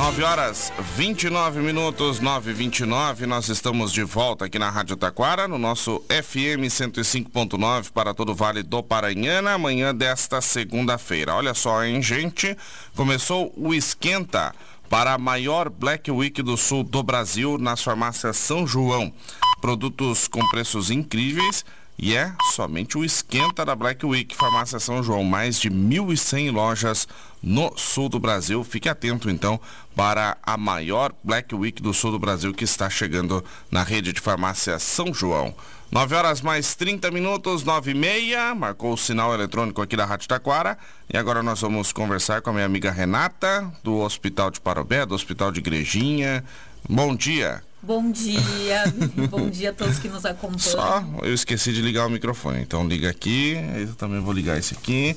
9 horas 29 minutos, 9 e 29 Nós estamos de volta aqui na Rádio Taquara, no nosso FM 105.9 para todo o Vale do Paranhana, amanhã desta segunda-feira. Olha só, hein, gente? Começou o esquenta para a maior Black Week do sul do Brasil nas farmácias São João. Produtos com preços incríveis e é somente o esquenta da Black Week Farmácia São João. Mais de 1.100 lojas no sul do Brasil. Fique atento então para a maior Black Week do sul do Brasil que está chegando na rede de farmácia São João. 9 horas mais 30 minutos, 9 e meia, marcou o sinal eletrônico aqui da Rádio Taquara. E agora nós vamos conversar com a minha amiga Renata, do Hospital de Parobé, do Hospital de Igrejinha. Bom dia. Bom dia, bom dia a todos que nos acompanham. Só, eu esqueci de ligar o microfone, então liga aqui, eu também vou ligar esse aqui.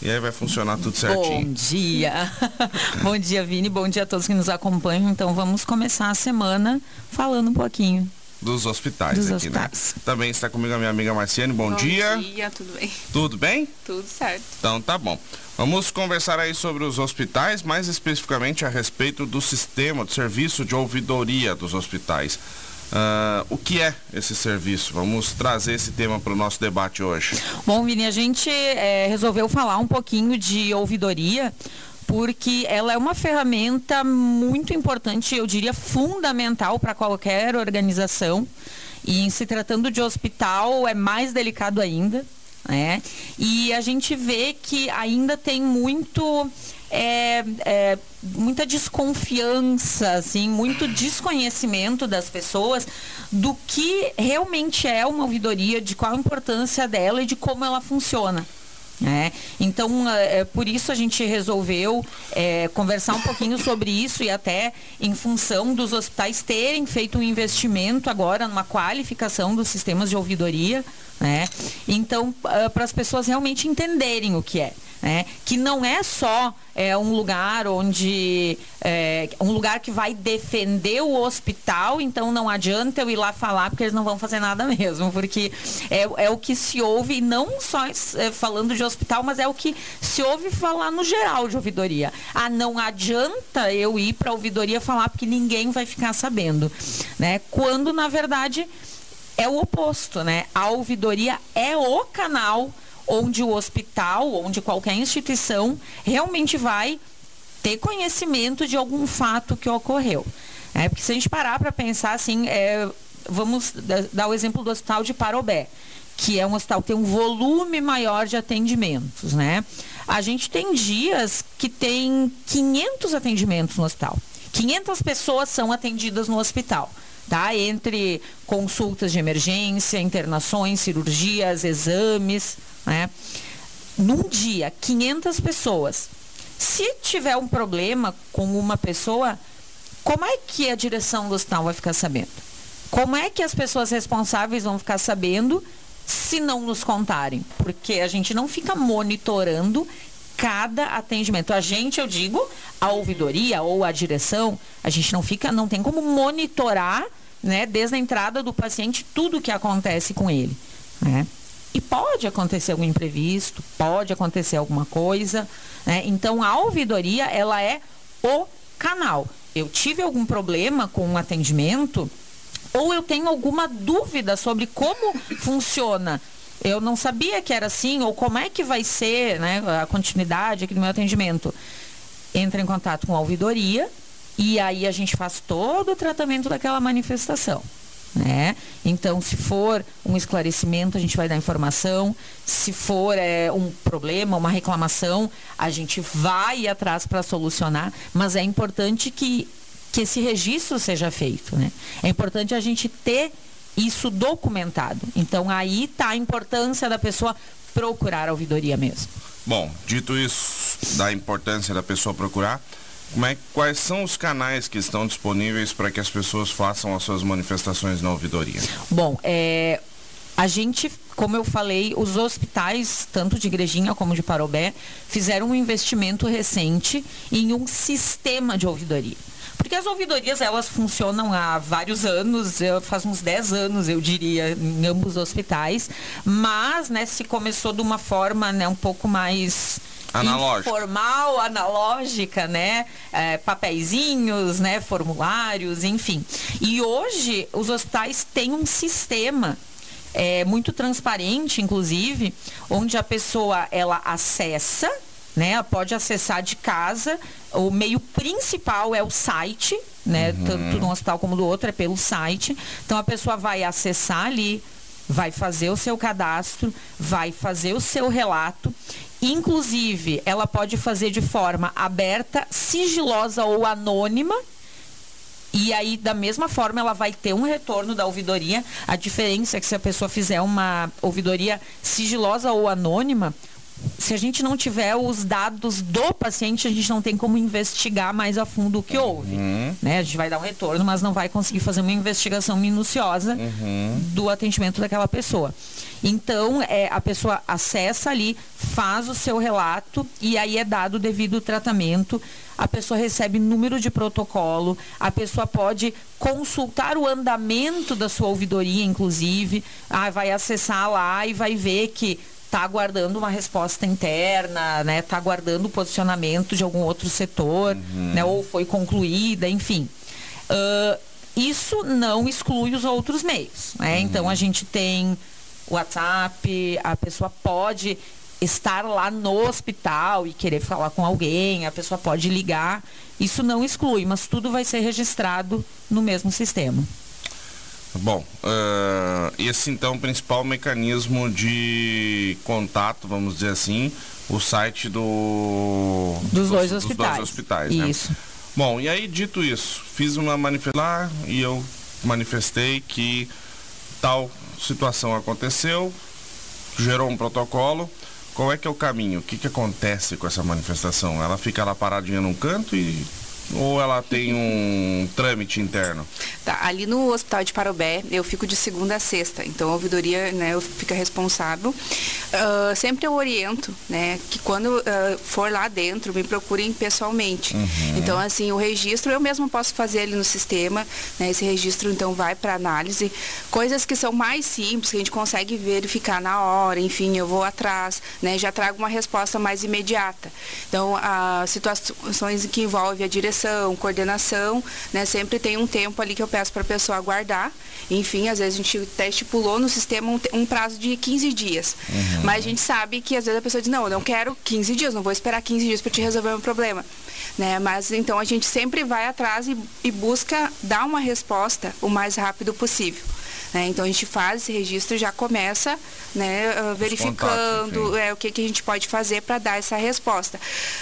E aí vai funcionar tudo certinho. Bom dia. bom dia, Vini. Bom dia a todos que nos acompanham. Então vamos começar a semana falando um pouquinho dos hospitais dos aqui, né? hospitais. né? Também está comigo a minha amiga Marciane. Bom, bom dia. Bom dia, tudo bem? Tudo bem? Tudo certo. Então tá bom. Vamos conversar aí sobre os hospitais, mais especificamente a respeito do sistema, do serviço de ouvidoria dos hospitais. Uh, o que é esse serviço? Vamos trazer esse tema para o nosso debate hoje. Bom, Vini, a gente é, resolveu falar um pouquinho de ouvidoria porque ela é uma ferramenta muito importante, eu diria fundamental para qualquer organização. E em se tratando de hospital é mais delicado ainda. Né? E a gente vê que ainda tem muito. É, é, muita desconfiança, assim, muito desconhecimento das pessoas do que realmente é uma ouvidoria, de qual a importância dela e de como ela funciona. É, então, é, por isso a gente resolveu é, conversar um pouquinho sobre isso e até em função dos hospitais terem feito um investimento agora numa qualificação dos sistemas de ouvidoria, né? Então, uh, para as pessoas realmente entenderem o que é. Né? Que não é só é, um lugar onde. É, um lugar que vai defender o hospital, então não adianta eu ir lá falar, porque eles não vão fazer nada mesmo. Porque é, é o que se ouve, não só é, falando de hospital, mas é o que se ouve falar no geral de ouvidoria. Ah, não adianta eu ir para a ouvidoria falar, porque ninguém vai ficar sabendo. Né? Quando, na verdade é o oposto, né? A ouvidoria é o canal onde o hospital, onde qualquer instituição realmente vai ter conhecimento de algum fato que ocorreu. É, porque se a gente parar para pensar assim, é, vamos dar o exemplo do hospital de Parobé, que é um hospital que tem um volume maior de atendimentos, né? A gente tem dias que tem 500 atendimentos no hospital. 500 pessoas são atendidas no hospital tá? Entre consultas de emergência, internações, cirurgias, exames, né? Num dia, 500 pessoas. Se tiver um problema com uma pessoa, como é que a direção do hospital vai ficar sabendo? Como é que as pessoas responsáveis vão ficar sabendo se não nos contarem? Porque a gente não fica monitorando cada atendimento. A gente, eu digo, a ouvidoria ou a direção, a gente não fica, não tem como monitorar né, desde a entrada do paciente, tudo o que acontece com ele. Né? E pode acontecer algum imprevisto, pode acontecer alguma coisa. Né? Então, a ouvidoria, ela é o canal. Eu tive algum problema com o um atendimento, ou eu tenho alguma dúvida sobre como funciona. Eu não sabia que era assim, ou como é que vai ser né, a continuidade aqui do meu atendimento. Entra em contato com a ouvidoria, e aí a gente faz todo o tratamento daquela manifestação. Né? Então, se for um esclarecimento, a gente vai dar informação. Se for é, um problema, uma reclamação, a gente vai atrás para solucionar. Mas é importante que, que esse registro seja feito. Né? É importante a gente ter isso documentado. Então, aí está a importância da pessoa procurar a ouvidoria mesmo. Bom, dito isso, da importância da pessoa procurar, é, quais são os canais que estão disponíveis para que as pessoas façam as suas manifestações na ouvidoria? Bom, é, a gente, como eu falei, os hospitais, tanto de Igrejinha como de Parobé, fizeram um investimento recente em um sistema de ouvidoria. Porque as ouvidorias, elas funcionam há vários anos, faz uns 10 anos, eu diria, em ambos os hospitais, mas, né, se começou de uma forma, né, um pouco mais Analógica. informal, analógica, né? É, papeizinhos, né? Formulários, enfim. E hoje os hospitais têm um sistema é, muito transparente, inclusive, onde a pessoa ela acessa, né? Pode acessar de casa. O meio principal é o site, né? Uhum. Tanto no hospital como do outro é pelo site. Então a pessoa vai acessar ali, vai fazer o seu cadastro, vai fazer o seu relato. Inclusive, ela pode fazer de forma aberta, sigilosa ou anônima, e aí, da mesma forma, ela vai ter um retorno da ouvidoria. A diferença é que se a pessoa fizer uma ouvidoria sigilosa ou anônima, se a gente não tiver os dados do paciente, a gente não tem como investigar mais a fundo o que houve. Uhum. Né? A gente vai dar um retorno, mas não vai conseguir fazer uma investigação minuciosa uhum. do atendimento daquela pessoa. Então, é, a pessoa acessa ali, faz o seu relato e aí é dado o devido tratamento a pessoa recebe número de protocolo, a pessoa pode consultar o andamento da sua ouvidoria, inclusive, ah, vai acessar lá e vai ver que está aguardando uma resposta interna, né? Está aguardando o posicionamento de algum outro setor, uhum. né? Ou foi concluída, enfim. Uh, isso não exclui os outros meios, né? Uhum. Então a gente tem WhatsApp, a pessoa pode estar lá no hospital e querer falar com alguém, a pessoa pode ligar. Isso não exclui, mas tudo vai ser registrado no mesmo sistema. Bom, uh, esse então é o principal mecanismo de contato, vamos dizer assim, o site do dos, dois dos, hospitais. Dos dois hospitais né? Isso. Bom, e aí dito isso, fiz uma manifestação e eu manifestei que tal situação aconteceu, gerou um protocolo. Qual é que é o caminho? O que, que acontece com essa manifestação? Ela fica lá paradinha num canto e ou ela tem um trâmite interno? Tá, ali no Hospital de Parobé, eu fico de segunda a sexta, então a ouvidoria, né, eu fico responsável. Uh, sempre eu oriento, né, que quando uh, for lá dentro, me procurem pessoalmente. Uhum. Então, assim, o registro eu mesmo posso fazer ali no sistema, né, esse registro então vai para análise. Coisas que são mais simples, que a gente consegue verificar na hora, enfim, eu vou atrás, né, já trago uma resposta mais imediata. Então, as situações que envolvem a direção coordenação, né? Sempre tem um tempo ali que eu peço para a pessoa aguardar. Enfim, às vezes a gente até estipulou no sistema um, um prazo de 15 dias. Uhum. Mas a gente sabe que às vezes a pessoa diz, não, eu não quero 15 dias, não vou esperar 15 dias para te resolver o problema. Né? Mas então a gente sempre vai atrás e, e busca dar uma resposta o mais rápido possível. Né? Então a gente faz esse registro e já começa né, uh, verificando é, o que, que a gente pode fazer para dar essa resposta.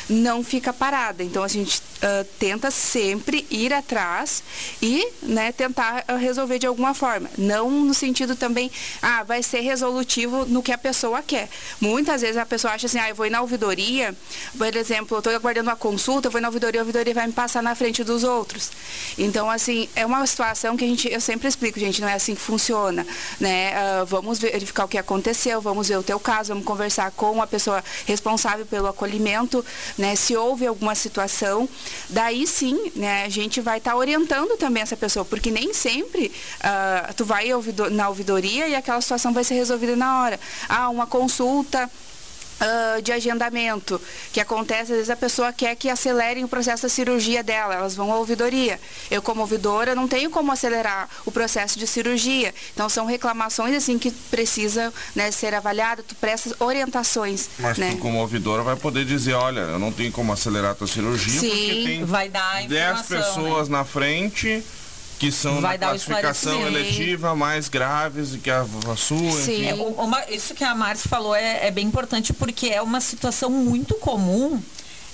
Não fica parada. Então a gente uh, tenta sempre ir atrás e né, tentar resolver de alguma forma. Não no sentido também, ah, vai ser resolutivo no que a pessoa quer. Muitas vezes a pessoa acha assim, ah, eu vou ir na ouvidoria, por exemplo, eu estou aguardando uma consulta, eu vou na ouvidoria, a ouvidoria vai me passar na frente dos outros. Então, assim, é uma situação que a gente, eu sempre explico, gente, não é assim que funciona funciona, né? Uh, vamos verificar o que aconteceu, vamos ver o teu caso, vamos conversar com a pessoa responsável pelo acolhimento, né? Se houve alguma situação, daí sim, né? A gente vai estar tá orientando também essa pessoa, porque nem sempre uh, tu vai na ouvidoria e aquela situação vai ser resolvida na hora. Ah, uma consulta Uh, de agendamento, que acontece, às vezes a pessoa quer que acelerem o processo da cirurgia dela, elas vão à ouvidoria. Eu, como ouvidora, não tenho como acelerar o processo de cirurgia. Então, são reclamações, assim, que precisam né, ser avaliadas, tu prestas orientações. Mas né? tu, como ouvidora, vai poder dizer, olha, eu não tenho como acelerar a tua cirurgia, Sim, porque tem vai dar 10 pessoas né? na frente que são Vai na classificação eletiva mais graves do que a, a sua. Sim. É, uma, isso que a Márcia falou é, é bem importante porque é uma situação muito comum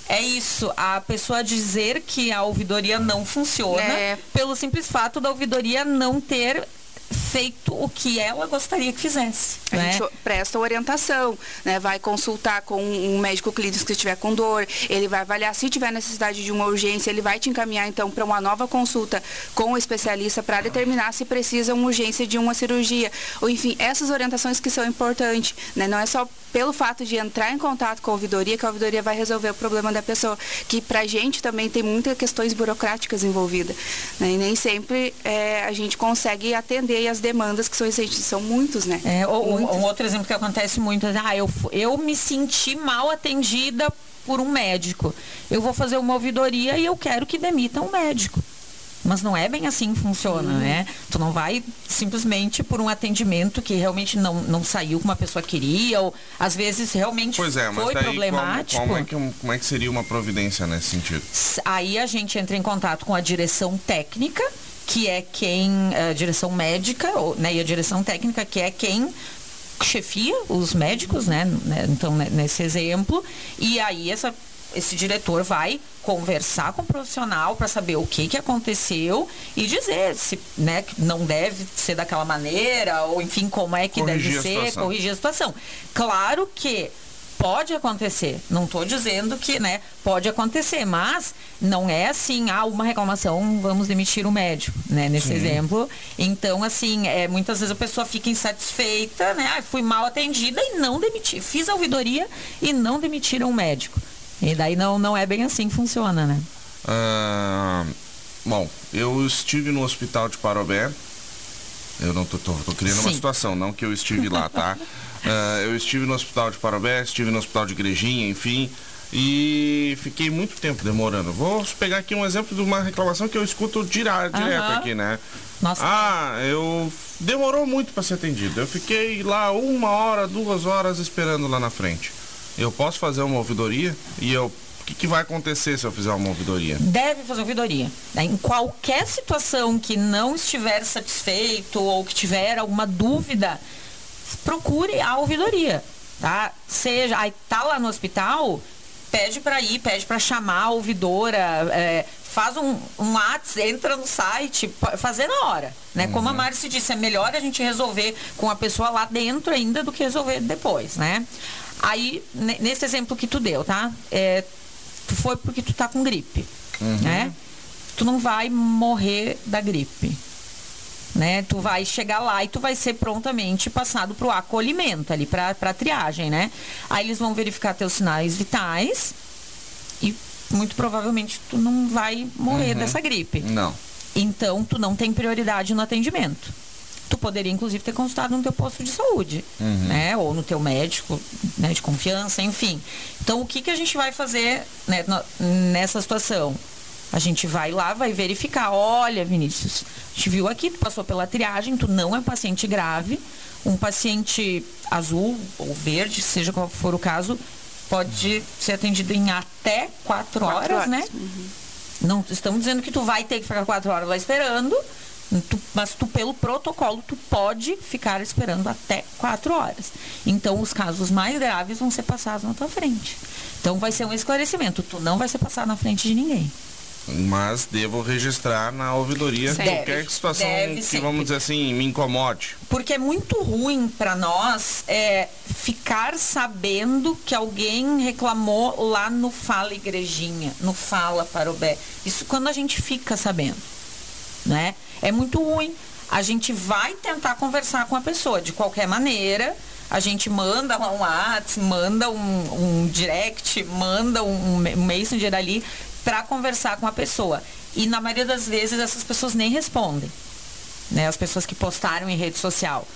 é isso, a pessoa dizer que a ouvidoria não funciona é. pelo simples fato da ouvidoria não ter feito o que ela gostaria que fizesse. A né? gente presta orientação, né? vai consultar com um médico clínico que estiver com dor, ele vai avaliar se tiver necessidade de uma urgência, ele vai te encaminhar então para uma nova consulta com o especialista para determinar se precisa uma urgência de uma cirurgia. Ou enfim, essas orientações que são importantes, né? não é só pelo fato de entrar em contato com a ouvidoria que a ouvidoria vai resolver o problema da pessoa, que para a gente também tem muitas questões burocráticas envolvidas. Né? E nem sempre é, a gente consegue atender as demandas que são existentes, são muitos, né? É, ou, muitos. Um outro exemplo que acontece muito é, ah, eu, eu me senti mal atendida por um médico. Eu vou fazer uma ouvidoria e eu quero que demita um médico. Mas não é bem assim que funciona, uhum. né? Tu não vai simplesmente por um atendimento que realmente não, não saiu como a pessoa queria, ou às vezes realmente pois é, mas foi daí, problemático. Como, como, é que, como é que seria uma providência nesse sentido? Aí a gente entra em contato com a direção técnica, que é quem, a eh, direção médica, ou, né, e a direção técnica, que é quem chefia os médicos, né? né então, né, nesse exemplo, e aí essa esse diretor vai conversar com o profissional para saber o que, que aconteceu e dizer se né, não deve ser daquela maneira, ou enfim, como é que corrigir deve ser, corrigir a situação. Claro que pode acontecer. Não estou dizendo que, né, pode acontecer, mas não é assim, ah, uma reclamação, vamos demitir o médico, né, nesse Sim. exemplo. Então, assim, é, muitas vezes a pessoa fica insatisfeita, né, ah, fui mal atendida e não demiti. Fiz a ouvidoria e não demitiram o médico. E daí não, não é bem assim que funciona, né? Ah, bom, eu estive no hospital de Parobé. Eu não tô, tô, tô criando Sim. uma situação, não que eu estive lá, tá? uh, eu estive no hospital de Parobé, estive no hospital de Igrejinha, enfim. E fiquei muito tempo demorando. Vou pegar aqui um exemplo de uma reclamação que eu escuto direto, uhum. direto aqui, né? Nossa. Ah, eu. Demorou muito para ser atendido. Eu fiquei lá uma hora, duas horas esperando lá na frente eu posso fazer uma ouvidoria e eu o que, que, vai acontecer se eu fizer uma ouvidoria? Deve fazer ouvidoria. Né? Em qualquer situação que não estiver satisfeito ou que tiver alguma dúvida, procure a ouvidoria. Tá? Seja, aí tá lá no hospital, pede para ir, pede para chamar a ouvidora, é, faz um, um ato, entra no site, fazer na hora. Né? Uhum. Como a uhum. Márcia disse, é melhor a gente resolver com a pessoa lá dentro ainda do que resolver depois, né? Aí, nesse exemplo que tu deu, tá? É, tu foi porque tu tá com gripe, uhum. né? Tu não vai morrer da gripe. Né? Tu vai chegar lá e tu vai ser prontamente passado para o acolhimento ali, para a triagem, né? Aí eles vão verificar teus sinais vitais e muito provavelmente tu não vai morrer uhum. dessa gripe. Não. Então tu não tem prioridade no atendimento tu poderia inclusive ter consultado no teu posto de saúde, uhum. né? Ou no teu médico, né, de confiança, enfim. Então o que que a gente vai fazer né, nessa situação? A gente vai lá, vai verificar, olha, Vinícius, a gente viu aqui, tu passou pela triagem, tu não é paciente grave, um paciente azul ou verde, seja qual for o caso, pode ser atendido em até quatro, quatro horas, horas, né? Uhum. Não estamos dizendo que tu vai ter que ficar quatro horas lá esperando, Tu, mas tu, pelo protocolo, tu pode ficar esperando até quatro horas. Então, os casos mais graves vão ser passados na tua frente. Então, vai ser um esclarecimento. Tu não vai ser passado na frente de ninguém. Mas devo registrar na ouvidoria deve, qualquer situação que, sempre. vamos dizer assim, me incomode. Porque é muito ruim para nós é, ficar sabendo que alguém reclamou lá no Fala Igrejinha, no Fala Parobé. Isso quando a gente fica sabendo, né? é muito ruim. A gente vai tentar conversar com a pessoa de qualquer maneira. A gente manda um WhatsApp, manda um, um direct, manda um, um messenger ali para conversar com a pessoa. E na maioria das vezes essas pessoas nem respondem. Né? As pessoas que postaram em rede social.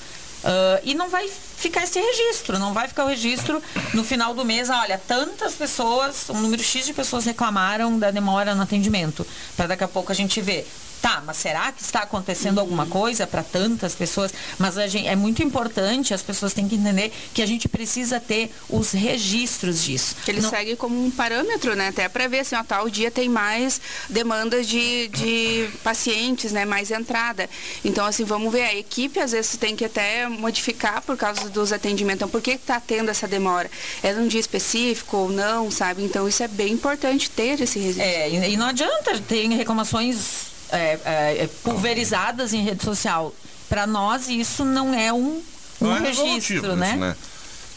Uh, e não vai ficar esse registro, não vai ficar o registro no final do mês, olha, tantas pessoas, um número X de pessoas reclamaram da demora no atendimento. Para daqui a pouco a gente ver Tá, mas será que está acontecendo alguma coisa para tantas pessoas? Mas gente, é muito importante, as pessoas têm que entender que a gente precisa ter os registros disso. Ele Não... segue como um parâmetro, né? Até para ver assim, ó, tal dia tem mais demandas de, de pacientes, né? Mais entrada. Então, assim, vamos ver, a equipe às vezes tem que até modificar por causa dos atendimentos. Então, por que está tendo essa demora? É num dia específico ou não, sabe? Então, isso é bem importante ter esse registro. É, e não adianta, tem reclamações é, é, é, pulverizadas em rede social. Para nós, isso não é um, um é registro, né? Isso, né?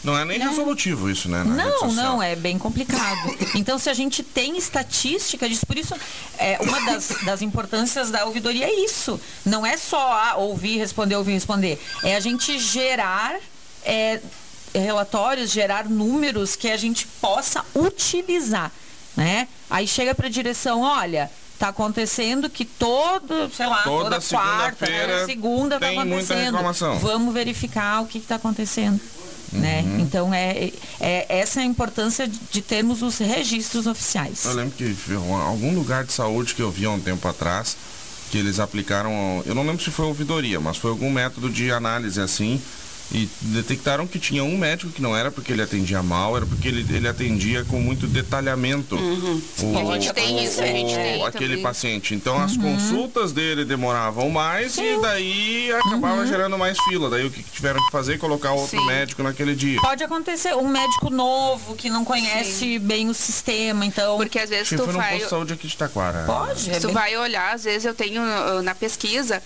Não é nem não. resolutivo isso, né? não, não, é bem complicado. Então, se a gente tem estatística disso, por isso, é, uma das, das importâncias da ouvidoria é isso. Não é só ah, ouvir, responder, ouvir, responder. É a gente gerar é, relatórios, gerar números que a gente possa utilizar, né? Aí chega para a direção, olha, Tá acontecendo que todo, sei lá, Toda toda, quarta, segunda-feira toda segunda tá acontecendo. Vamos verificar o que está acontecendo. Né? Uhum. Então é, é essa é a importância de, termos os registros oficiais. Eu lembro que em algum lugar de saúde que eu vi há um tempo atrás, que eles aplicaram, eu não lembro se foi ouvidoria, mas foi algum método de análise assim, e detectaram que tinha um médico que não era porque ele atendia mal, era porque ele, ele atendia com muito detalhamento. Uhum. O, A gente tem isso, a gente tem aquele também. paciente. Então as consultas dele demoravam mais e daí acabava gerando mais fila. Daí o que tiveram que fazer? Colocar outro Sim. médico naquele dia. Pode acontecer um médico novo que não conhece bem o sistema, então Porque às vezes que tu vai. posto de saúde aqui de Taquara. pode. é Tu bem- vai olhar, às vezes eu tenho uh, na pesquisa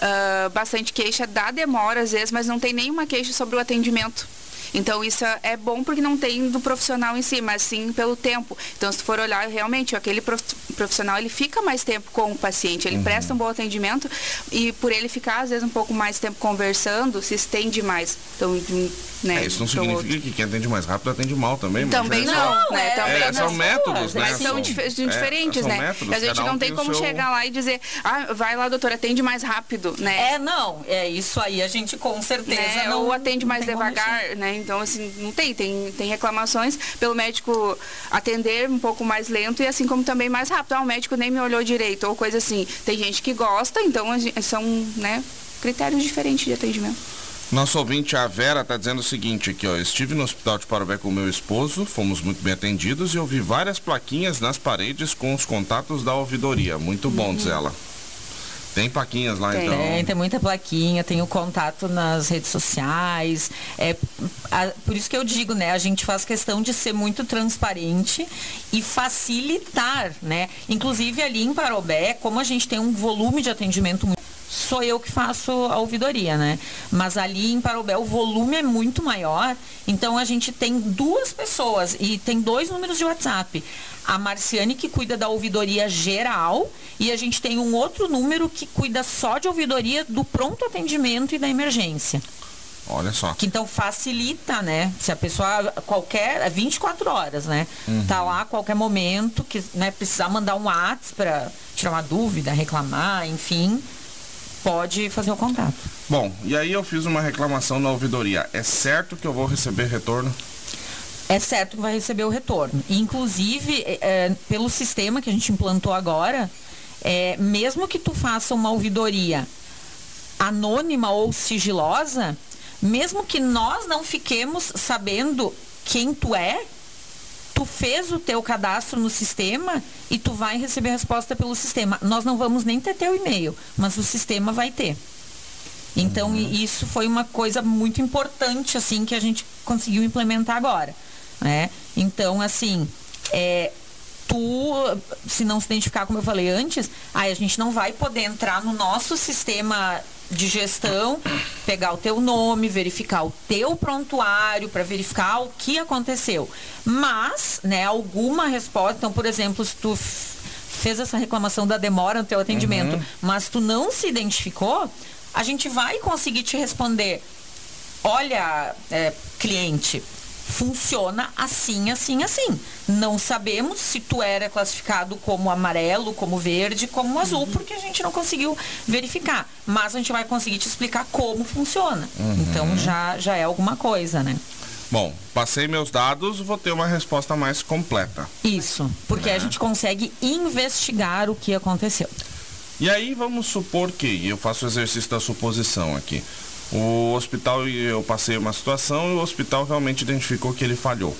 uh, bastante queixa da demora, às vezes, mas não tem nenhuma queixa sobre o atendimento. Então isso é bom porque não tem do profissional em si, mas sim pelo tempo. Então se tu for olhar, realmente, aquele prof- profissional ele fica mais tempo com o paciente, Uhum. ele presta um bom atendimento e por ele ficar, às vezes, um pouco mais tempo conversando, se estende mais. Então, né, É, isso não outro. significa que quem atende mais rápido atende mal também. mas Também é não, só- né? é- Também É, não. são métodos, né? São São- dif- é, diferentes, são né? métodos, a gente um não tem tem como seu- chegar lá e dizer, ah, vai lá, doutor, atende mais rápido, né? É, não, é isso aí a gente com certeza Né? não Ou atende não mais devagar, né? Então, assim, não tem, tem. Tem reclamações pelo médico atender um pouco mais lento e assim como também mais rápido. Ah, o médico nem me olhou direito, ou coisa assim. Tem gente que gosta, então são, né, critérios diferentes de atendimento. Nosso ouvinte, a Vera, está dizendo o seguinte aqui, ó. Estive no hospital de Parobé com meu esposo, fomos muito bem atendidos e eu vi várias plaquinhas nas paredes com os contatos da ouvidoria. Muito bom, diz ela. Tem plaquinhas lá, Tem. então. Tem, tem muita plaquinha, tem o contato nas redes sociais. É, a- por isso que eu digo, né? A gente faz questão de ser muito transparente e facilitar, né? Inclusive ali em Parobé, como a gente tem um volume de atendimento muito sou eu que faço a ouvidoria, né? Mas ali em Parobé o volume é muito maior, então a gente tem duas pessoas e tem dois números de WhatsApp. A Marciane que cuida da ouvidoria geral e a gente tem um outro número que cuida só de ouvidoria do pronto atendimento e da emergência. Olha só. Que então facilita, né? Se a pessoa qualquer, é 24 horas, né? Tá lá a qualquer momento que, né, precisar mandar um WhatsApp para tirar uma dúvida, reclamar, enfim, pode fazer o contato. Bom, e aí eu fiz uma reclamação na ouvidoria. É certo que eu vou receber retorno? é certo que vai receber o retorno. Inclusive, é, é, pelo sistema que a gente implantou agora, é, mesmo que tu faça uma ouvidoria anônima ou sigilosa, mesmo que nós não fiquemos sabendo quem tu é, tu fez o teu cadastro no sistema e tu vai receber a resposta pelo sistema. Nós não vamos nem ter teu e-mail, mas o sistema vai ter. Então, i- isso foi uma coisa muito importante, assim, que a gente conseguiu implementar agora, né? Então, assim, é, tu, se não se identificar, como eu falei antes, aí a gente não vai poder entrar no nosso sistema de gestão, pegar o teu nome, verificar o teu prontuário para verificar o que aconteceu. Mas, né, alguma resposta, então, por exemplo, se tu fez essa reclamação da demora no teu atendimento, mas tu não se identificou, a gente vai conseguir te responder. Olha, é, cliente, funciona assim, assim, assim. Não sabemos se tu era classificado como amarelo, como verde, como azul, porque a gente não conseguiu verificar. Mas a gente vai conseguir te explicar como funciona. Então já, já é alguma coisa, né? Bom, passei meus dados, vou ter uma resposta mais completa. Isso, porque a gente consegue investigar o que aconteceu. E aí vamos supor que, e eu faço o exercício da suposição aqui, o hospital, eu passei uma situação e o hospital realmente identificou que ele falhou.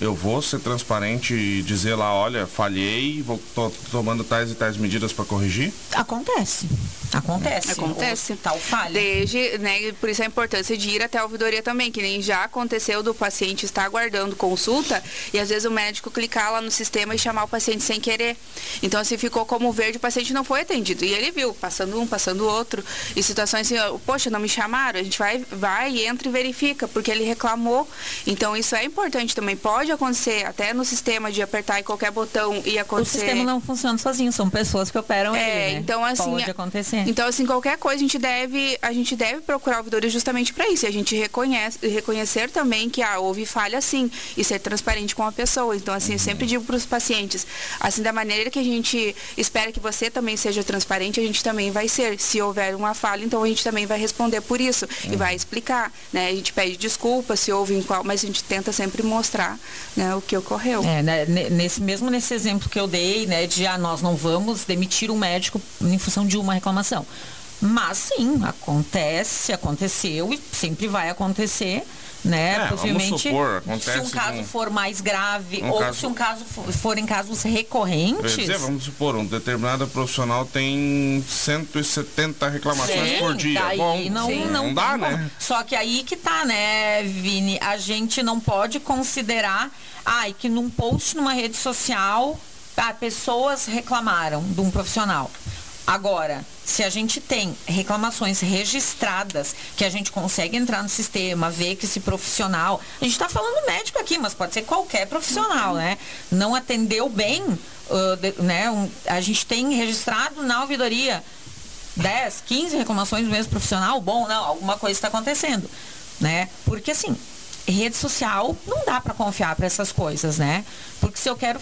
Eu vou ser transparente e dizer lá, olha, falhei, vou tô tomando tais e tais medidas para corrigir? Acontece. Acontece. Acontece. O hospital falha. Desde, né, por isso a importância de ir até a ouvidoria também, que nem já aconteceu do paciente estar aguardando consulta e às vezes o médico clicar lá no sistema e chamar o paciente sem querer. Então, se ficou como verde, o paciente não foi atendido. E ele viu, passando um, passando outro. E situações assim, poxa, não me chamaram, a gente vai, vai, entra e verifica, porque ele reclamou. Então, isso é importante também. Pode acontecer até no sistema de apertar em qualquer botão e O acontecer. sistema não funciona sozinho, são pessoas que operam É, ele, né? então, assim, Pode acontecer. É. Então, assim, qualquer coisa a gente deve, a gente deve procurar ouvidoria justamente para isso. E a gente reconhece, reconhecer também que ah, houve falha sim e ser transparente com a pessoa. Então, assim, eu sempre digo para os pacientes, assim, da maneira que a gente espera que você também seja transparente, a gente também vai ser. Se houver uma falha, então a gente também vai responder por isso e vai explicar, né? A gente pede desculpa se houve em qual, mas a gente tenta sempre mostrar né, o que ocorreu. É, né, nesse mesmo nesse exemplo que eu dei, né, de ah, nós não vamos demitir um médico em função de uma reclamação. Mas sim, acontece, aconteceu e sempre vai acontecer né? É, Possivelmente, supor, se um caso com... for mais grave um ou caso... se um caso for, for em casos recorrentes. Dizer, vamos supor, um determinado profissional tem 170 reclamações Sim, por dia. Daí Bom, não, sim, não, não dá, né? Só que aí que tá, né, Vini? A gente não pode considerar, ai, que num post numa rede social, ah, pessoas reclamaram de um profissional. Agora, se a gente tem reclamações registradas, que a gente consegue entrar no sistema, ver que esse profissional. A gente está falando médico aqui, mas pode ser qualquer profissional, né? Não atendeu bem, uh, de, né? Um, a gente tem registrado na ouvidoria 10, 15 reclamações do mesmo profissional, bom, não, alguma coisa está acontecendo, né? Porque assim, rede social não dá para confiar para essas coisas, né? Porque se eu quero,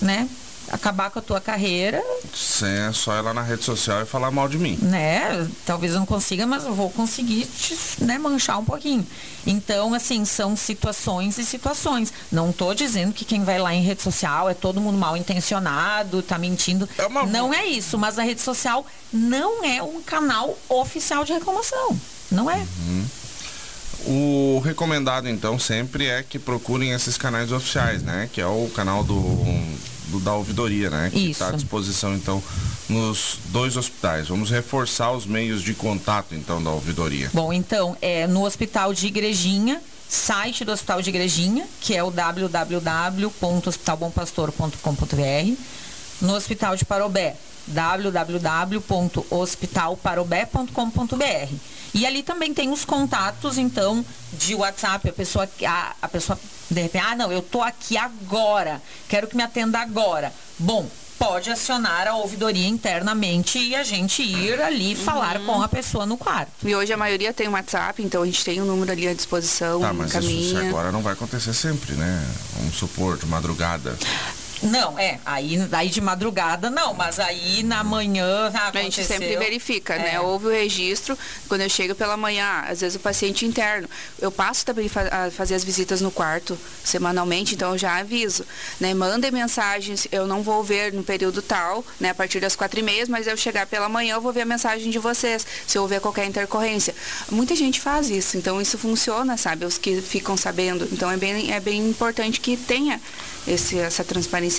né, acabar com a tua carreira. Sim, é só ir lá na rede social e falar mal de mim. Né? Talvez eu não consiga, mas eu vou conseguir te, né, manchar um pouquinho. Então, assim, são situações e situações. Não estou dizendo que quem vai lá em rede social é todo mundo mal intencionado, tá mentindo. É uma... Não é isso, mas a rede social não é um canal oficial de reclamação. Não é. Uhum. O recomendado, então, sempre é que procurem esses canais oficiais, né? Que é o canal do do, da ouvidoria, né? Que está à disposição, então, nos dois hospitais. Vamos reforçar os meios de contato, então, da ouvidoria. Bom, então, é no Hospital de Igrejinha, site do Hospital de Igrejinha, que é o www.hospitalbompastor.com.br. No Hospital de Parobé, www.hospitalparobé.com.br. E ali também tem os contatos, então, de WhatsApp. A pessoa, a, a pessoa de repente, ah, não, eu tô aqui agora, quero que me atenda agora. Bom, pode acionar a ouvidoria internamente e a gente ir ali uhum. falar com a pessoa no quarto. E hoje a maioria tem WhatsApp, então a gente tem o um número ali à disposição, tá, mas Isso agora não vai acontecer sempre, né? Vamos supor, de madrugada. Não, é. Aí, aí de madrugada não, mas aí na manhã ah, A gente sempre verifica, né? é. né? Houve o registro, quando eu chego pela manhã, às vezes o paciente interno. Eu passo também a fazer as visitas no quarto semanalmente, então eu já aviso. Né? Mandem mensagens, eu não vou ver no período tal, né? A partir das quatro e meia, mas eu chegar pela manhã, eu vou ver a mensagem de vocês, se houver qualquer intercorrência. Muita gente faz isso, então isso funciona, sabe? Os que ficam sabendo. Então é bem, é bem importante que tenha esse, essa transparência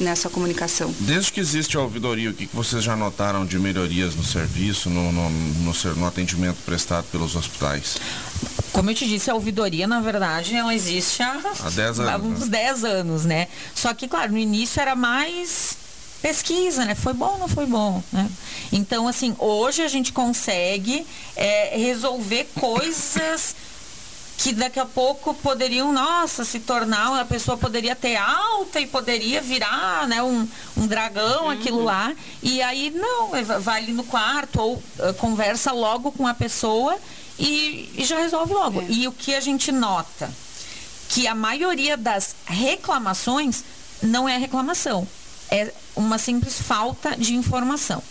nessa comunicação. Desde que existe a ouvidoria, o que, vocês já notaram de melhorias no serviço, no, no, no, no atendimento prestado pelos hospitais? Como eu te disse, a ouvidoria, na verdade, ela existe há, há 10 anos. Há uns 10 né? anos, né? Só que, claro, no início era mais pesquisa, né? Foi bom ou não foi bom, né? Então, assim, hoje a gente consegue é, resolver coisas que daqui a pouco poderiam, nossa, se tornar, a pessoa poderia ter alta e poderia virar né, um, um dragão, uhum. aquilo lá. E aí, não, vai ali no quarto ou uh, conversa logo com a pessoa e, e já resolve logo. É. E o que a gente nota? Que a maioria das reclamações não é reclamação, é uma simples falta de informação.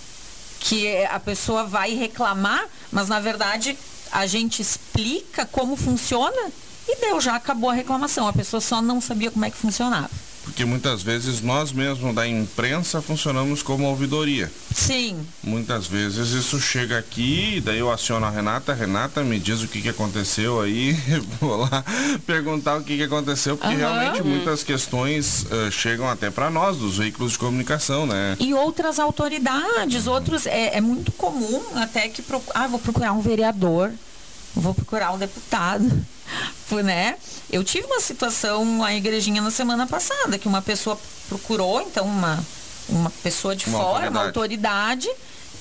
Que a pessoa vai reclamar, mas na verdade a gente explica como funciona e deu, já acabou a reclamação. A pessoa só não sabia como é que funcionava. Porque muitas vezes nós mesmos da imprensa funcionamos como ouvidoria. Sim. Muitas vezes isso chega aqui, daí eu aciono a Renata, Renata me diz o que, que aconteceu aí, vou lá perguntar o que, que aconteceu, porque uhum. realmente muitas questões uh, chegam até para nós, dos veículos de comunicação, né? E outras autoridades, outros, é, é muito comum até que, ah, vou procurar um vereador, vou procurar um deputado né? Eu tive uma situação lá em igrejinha na semana passada, que uma pessoa procurou, então, uma, uma pessoa de uma fora, autoridade. uma autoridade,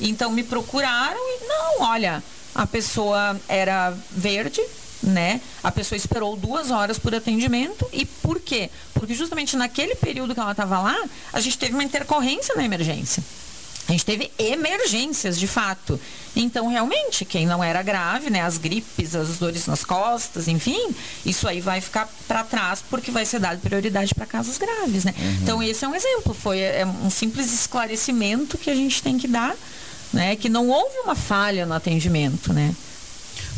então me procuraram e não, olha, a pessoa era verde, né? A pessoa esperou duas horas por atendimento. E por quê? Porque justamente naquele período que ela estava lá, a gente teve uma intercorrência na emergência. A gente teve emergências, de fato. Então, realmente, quem não era grave, né, as gripes, as dores nas costas, enfim, isso aí vai ficar para trás porque vai ser dado prioridade para casos graves, né? Uhum. Então, esse é um exemplo, foi é um simples esclarecimento que a gente tem que dar, né, que não houve uma falha no atendimento, né?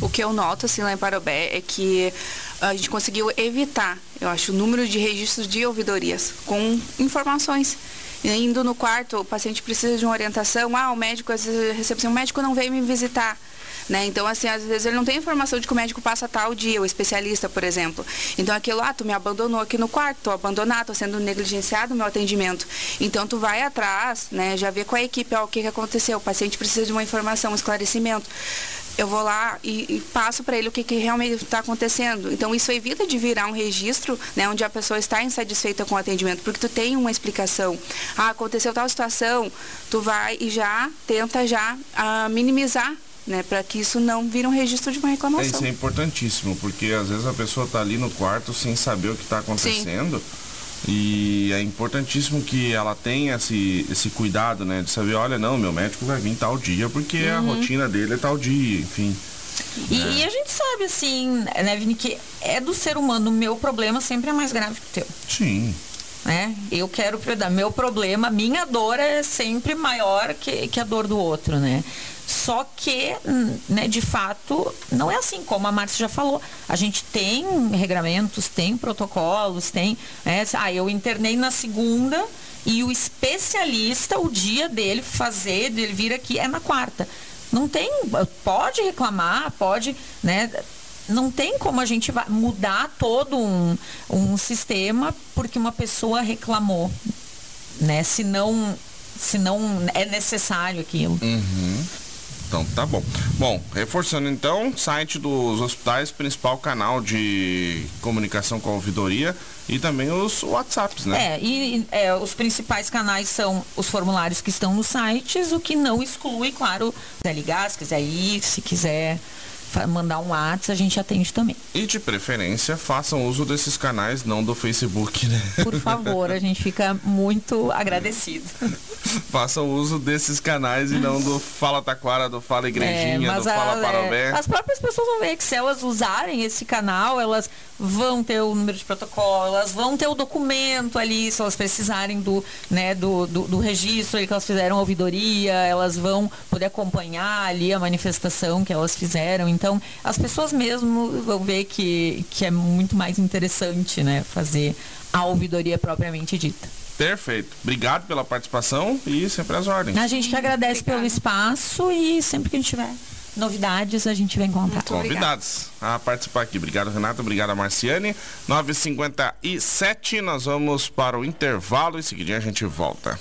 O que eu noto, assim, lá em Parobé é que a gente conseguiu evitar, eu acho, o número de registros de ouvidorias com informações indo no quarto, o paciente precisa de uma orientação, ah, o médico, às vezes, recepção, o médico não veio me visitar. Né? Então, assim, às vezes ele não tem informação de que o médico passa tal dia, o especialista, por exemplo. Então, aquilo, ah, tu me abandonou aqui no quarto, tô abandonado, tô sendo negligenciado no meu atendimento. Então, tu vai atrás, né, já vê com a equipe, ó, o que, que aconteceu, o paciente precisa de uma informação, um esclarecimento eu vou lá e, e passo para ele o que, que realmente está acontecendo. Então, isso evita de virar um registro né, onde a pessoa está insatisfeita com o atendimento, porque tu tem uma explicação. Ah, aconteceu tal situação, tu vai e já tenta já ah, minimizar né, para que isso não vire um registro de uma reclamação. É, isso é importantíssimo, porque às vezes a pessoa está ali no quarto sem saber o que está acontecendo. Sim. E é importantíssimo que ela tenha esse, esse cuidado, né? De saber, olha, não, meu médico vai vir tal dia, porque uhum. a rotina dele é tal dia, enfim. E, é. e, a gente sabe, assim, né, Vini, que é do ser humano, o meu problema sempre é mais grave que o teu. Sim. Né? Eu quero cuidar. Meu problema, minha dor é sempre maior que, que a dor do outro, né? Só que, né, de fato, não é assim, como a Márcia já falou. A gente tem regramentos, tem protocolos, tem. Né, ah, eu internei na segunda e o especialista, o dia dele fazer, dele vir aqui, é na quarta. Não tem. Pode reclamar, pode, né? Não tem como a gente mudar todo um, um sistema porque uma pessoa reclamou, né? Se não, se não é necessário aquilo. Uhum. Então, tá bom. Bom, reforçando então, site dos hospitais, principal canal de comunicação com a ouvidoria e também os WhatsApps, né? É, e é, os principais canais são os formulários que estão nos sites, o que não exclui, claro, se quiser ligar, se quiser ir, se quiser mandar um WhatsApp, a gente atende também. E de preferência, façam uso desses canais, não do Facebook, né? Por favor, a gente fica muito agradecido. façam uso desses canais e não do Fala Taquara, do Fala Igrejinha, é, do Fala Parobé. É, as próprias pessoas vão ver que se elas usarem esse canal, elas vão ter o número de protocolo, elas vão ter o documento ali, se elas precisarem do, né, do, do, do registro ali que elas fizeram ouvidoria, elas vão poder acompanhar ali a manifestação que elas fizeram. Então, as pessoas mesmo vão ver que, que é muito mais interessante, né, fazer a ouvidoria propriamente dita. Perfeito. Obrigado pela participação e sempre às ordens. A gente que agradece Obrigada. pelo espaço e sempre que a gente tiver novidades, a gente vem contar. Convidados a participar aqui. Obrigado, Renata. Obrigado, Marciane. 9h57, nós vamos para o intervalo e seguida a gente volta.